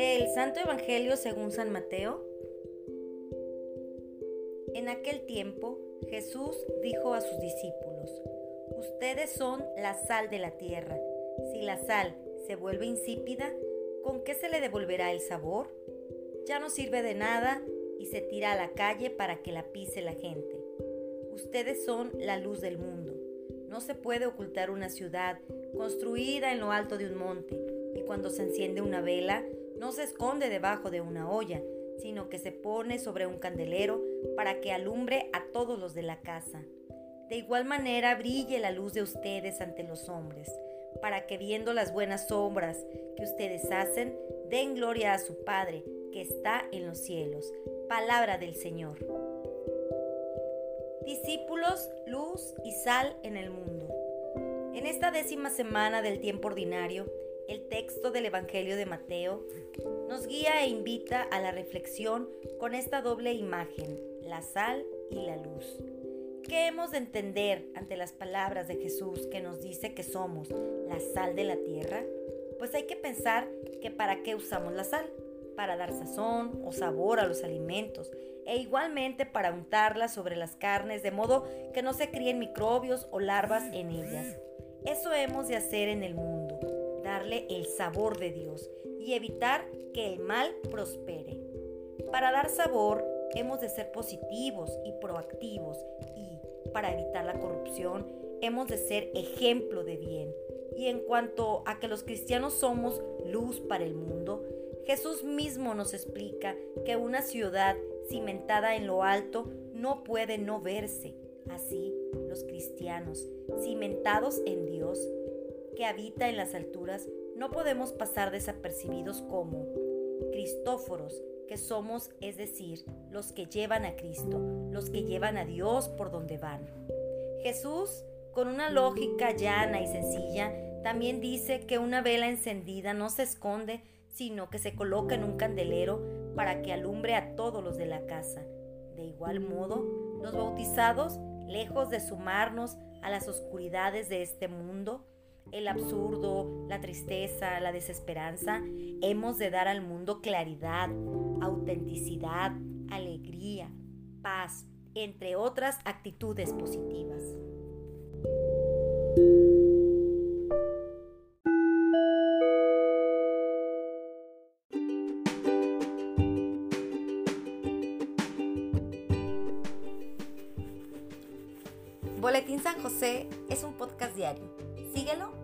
Del Santo Evangelio según San Mateo. En aquel tiempo Jesús dijo a sus discípulos, Ustedes son la sal de la tierra. Si la sal se vuelve insípida, ¿con qué se le devolverá el sabor? Ya no sirve de nada y se tira a la calle para que la pise la gente. Ustedes son la luz del mundo. No se puede ocultar una ciudad construida en lo alto de un monte y cuando se enciende una vela no se esconde debajo de una olla, sino que se pone sobre un candelero para que alumbre a todos los de la casa. De igual manera brille la luz de ustedes ante los hombres, para que viendo las buenas obras que ustedes hacen, den gloria a su Padre que está en los cielos. Palabra del Señor. Discípulos, luz y sal en el mundo. En esta décima semana del tiempo ordinario, el texto del Evangelio de Mateo nos guía e invita a la reflexión con esta doble imagen, la sal y la luz. ¿Qué hemos de entender ante las palabras de Jesús que nos dice que somos la sal de la tierra? Pues hay que pensar que para qué usamos la sal, para dar sazón o sabor a los alimentos, e igualmente para untarla sobre las carnes de modo que no se críen microbios o larvas en ellas. Eso hemos de hacer en el mundo, darle el sabor de Dios y evitar que el mal prospere. Para dar sabor hemos de ser positivos y proactivos y para evitar la corrupción, hemos de ser ejemplo de bien. Y en cuanto a que los cristianos somos luz para el mundo, Jesús mismo nos explica que una ciudad cimentada en lo alto no puede no verse. Así, los cristianos, cimentados en Dios, que habita en las alturas, no podemos pasar desapercibidos como Cristóforos, que somos, es decir, los que llevan a Cristo, los que llevan a Dios por donde van. Jesús, con una lógica llana y sencilla, también dice que una vela encendida no se esconde, sino que se coloca en un candelero para que alumbre a todos los de la casa. De igual modo, los bautizados, lejos de sumarnos a las oscuridades de este mundo, el absurdo, la tristeza, la desesperanza, hemos de dar al mundo claridad, autenticidad, alegría, paz, entre otras actitudes positivas. Boletín San José es un podcast diario. Síguelo